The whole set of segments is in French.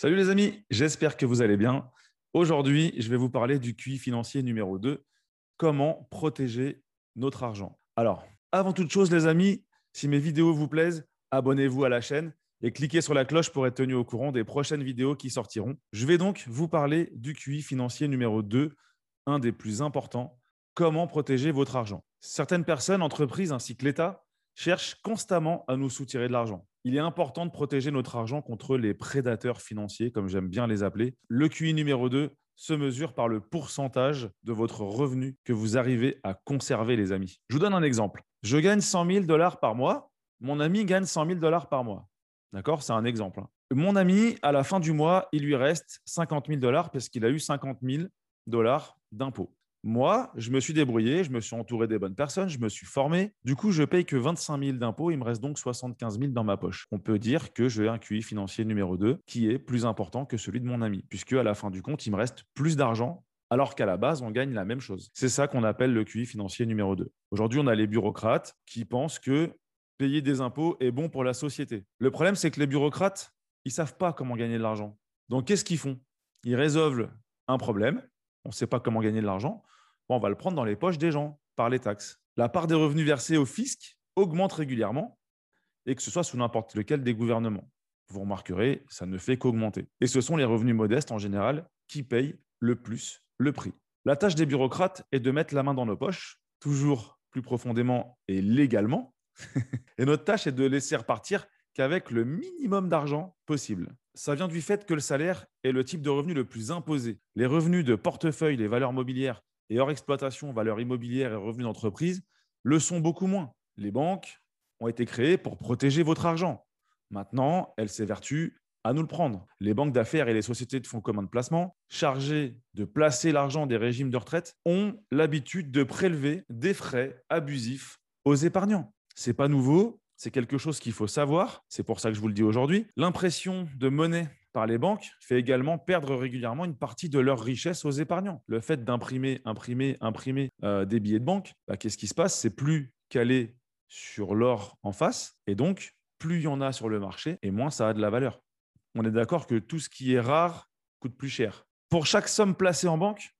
Salut les amis, j'espère que vous allez bien. Aujourd'hui, je vais vous parler du QI financier numéro 2, comment protéger notre argent. Alors, avant toute chose les amis, si mes vidéos vous plaisent, abonnez-vous à la chaîne et cliquez sur la cloche pour être tenu au courant des prochaines vidéos qui sortiront. Je vais donc vous parler du QI financier numéro 2, un des plus importants, comment protéger votre argent. Certaines personnes, entreprises ainsi que l'État cherchent constamment à nous soutirer de l'argent. Il est important de protéger notre argent contre les prédateurs financiers, comme j'aime bien les appeler. Le QI numéro 2 se mesure par le pourcentage de votre revenu que vous arrivez à conserver, les amis. Je vous donne un exemple. Je gagne 100 000 dollars par mois. Mon ami gagne 100 000 dollars par mois. D'accord? C'est un exemple. Hein. Mon ami, à la fin du mois, il lui reste 50 000 dollars parce qu'il a eu 50 000 dollars d'impôts. Moi, je me suis débrouillé, je me suis entouré des bonnes personnes, je me suis formé. Du coup, je paye que 25 000 d'impôts, il me reste donc 75 000 dans ma poche. On peut dire que j'ai un QI financier numéro 2 qui est plus important que celui de mon ami, puisque à la fin du compte, il me reste plus d'argent alors qu'à la base, on gagne la même chose. C'est ça qu'on appelle le QI financier numéro 2. Aujourd'hui, on a les bureaucrates qui pensent que payer des impôts est bon pour la société. Le problème, c'est que les bureaucrates, ils savent pas comment gagner de l'argent. Donc, qu'est-ce qu'ils font? Ils résolvent un problème, on ne sait pas comment gagner de l'argent, on va le prendre dans les poches des gens par les taxes. La part des revenus versés au fisc augmente régulièrement et que ce soit sous n'importe lequel des gouvernements. Vous remarquerez, ça ne fait qu'augmenter. Et ce sont les revenus modestes en général qui payent le plus le prix. La tâche des bureaucrates est de mettre la main dans nos poches, toujours plus profondément et légalement. et notre tâche est de laisser repartir qu'avec le minimum d'argent possible. Ça vient du fait que le salaire est le type de revenu le plus imposé. Les revenus de portefeuille, les valeurs mobilières et hors exploitation, valeurs immobilières et revenus d'entreprise le sont beaucoup moins. Les banques ont été créées pour protéger votre argent. Maintenant, elles s'évertuent à nous le prendre. Les banques d'affaires et les sociétés de fonds communs de placement, chargées de placer l'argent des régimes de retraite, ont l'habitude de prélever des frais abusifs aux épargnants. C'est pas nouveau, c'est quelque chose qu'il faut savoir. C'est pour ça que je vous le dis aujourd'hui. L'impression de monnaie par les banques fait également perdre régulièrement une partie de leur richesse aux épargnants. Le fait d'imprimer, imprimer, imprimer euh, des billets de banque, bah, qu'est-ce qui se passe? C'est plus calé sur l'or en face, et donc plus il y en a sur le marché, et moins ça a de la valeur. On est d'accord que tout ce qui est rare coûte plus cher. Pour chaque somme placée en banque,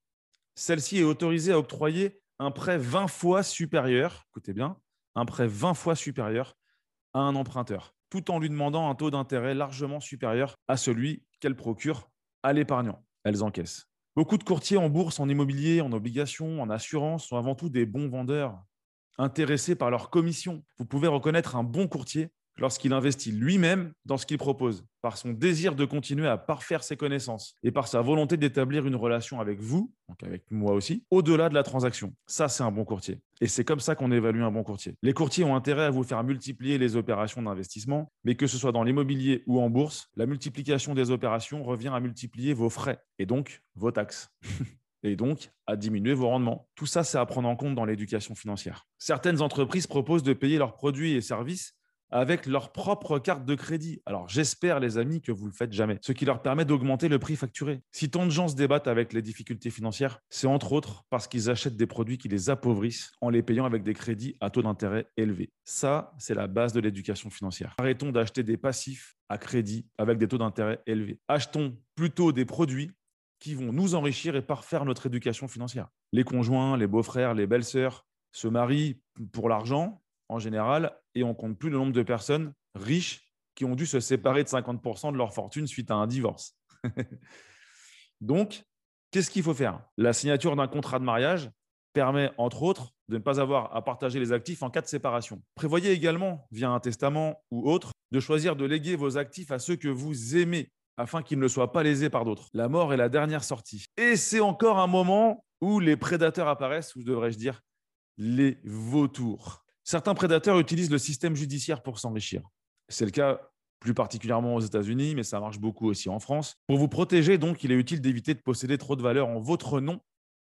celle-ci est autorisée à octroyer un prêt 20 fois supérieur, écoutez bien, un prêt 20 fois supérieur à un emprunteur tout en lui demandant un taux d'intérêt largement supérieur à celui qu'elle procure à l'épargnant. Elles encaissent. Beaucoup de courtiers en bourse, en immobilier, en obligations, en assurance sont avant tout des bons vendeurs, intéressés par leur commission. Vous pouvez reconnaître un bon courtier lorsqu'il investit lui-même dans ce qu'il propose, par son désir de continuer à parfaire ses connaissances et par sa volonté d'établir une relation avec vous, donc avec moi aussi, au-delà de la transaction. Ça, c'est un bon courtier. Et c'est comme ça qu'on évalue un bon courtier. Les courtiers ont intérêt à vous faire multiplier les opérations d'investissement, mais que ce soit dans l'immobilier ou en bourse, la multiplication des opérations revient à multiplier vos frais et donc vos taxes. et donc à diminuer vos rendements. Tout ça, c'est à prendre en compte dans l'éducation financière. Certaines entreprises proposent de payer leurs produits et services avec leur propre carte de crédit. Alors j'espère les amis que vous le faites jamais, ce qui leur permet d'augmenter le prix facturé. Si tant de gens se débattent avec les difficultés financières, c'est entre autres parce qu'ils achètent des produits qui les appauvrissent en les payant avec des crédits à taux d'intérêt élevés. Ça, c'est la base de l'éducation financière. Arrêtons d'acheter des passifs à crédit avec des taux d'intérêt élevés. Achetons plutôt des produits qui vont nous enrichir et parfaire notre éducation financière. Les conjoints, les beaux-frères, les belles-sœurs se marient pour l'argent en général et on compte plus le nombre de personnes riches qui ont dû se séparer de 50% de leur fortune suite à un divorce. Donc, qu'est-ce qu'il faut faire? La signature d'un contrat de mariage permet, entre autres, de ne pas avoir à partager les actifs en cas de séparation. Prévoyez également, via un testament ou autre, de choisir de léguer vos actifs à ceux que vous aimez afin qu'ils ne soient pas lésés par d'autres. La mort est la dernière sortie. Et c'est encore un moment où les prédateurs apparaissent, ou devrais-je dire, les vautours. Certains prédateurs utilisent le système judiciaire pour s'enrichir. C'est le cas plus particulièrement aux États-Unis, mais ça marche beaucoup aussi en France. Pour vous protéger, donc, il est utile d'éviter de posséder trop de valeur en votre nom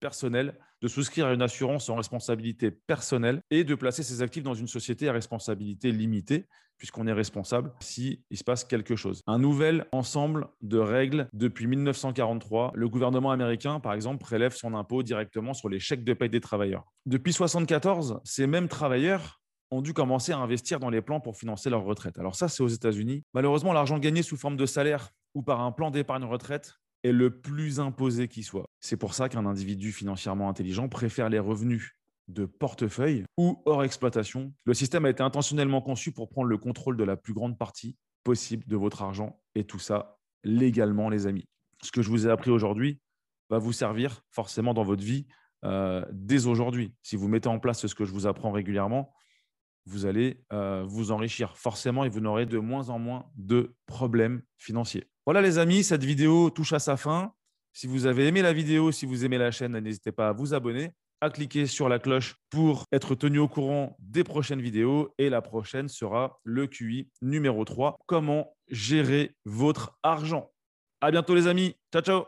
personnel, de souscrire à une assurance en responsabilité personnelle et de placer ses actifs dans une société à responsabilité limitée, puisqu'on est responsable s'il se passe quelque chose. Un nouvel ensemble de règles depuis 1943. Le gouvernement américain, par exemple, prélève son impôt directement sur les chèques de paie des travailleurs. Depuis 1974, ces mêmes travailleurs ont dû commencer à investir dans les plans pour financer leur retraite. Alors ça, c'est aux États-Unis. Malheureusement, l'argent gagné sous forme de salaire ou par un plan d'épargne retraite est le plus imposé qui soit. C'est pour ça qu'un individu financièrement intelligent préfère les revenus de portefeuille ou hors exploitation. Le système a été intentionnellement conçu pour prendre le contrôle de la plus grande partie possible de votre argent et tout ça légalement, les amis. Ce que je vous ai appris aujourd'hui va vous servir forcément dans votre vie euh, dès aujourd'hui. Si vous mettez en place ce que je vous apprends régulièrement, vous allez euh, vous enrichir forcément et vous n'aurez de moins en moins de problèmes financiers. Voilà les amis, cette vidéo touche à sa fin. Si vous avez aimé la vidéo, si vous aimez la chaîne, n'hésitez pas à vous abonner, à cliquer sur la cloche pour être tenu au courant des prochaines vidéos. Et la prochaine sera le QI numéro 3, comment gérer votre argent. À bientôt les amis. Ciao, ciao.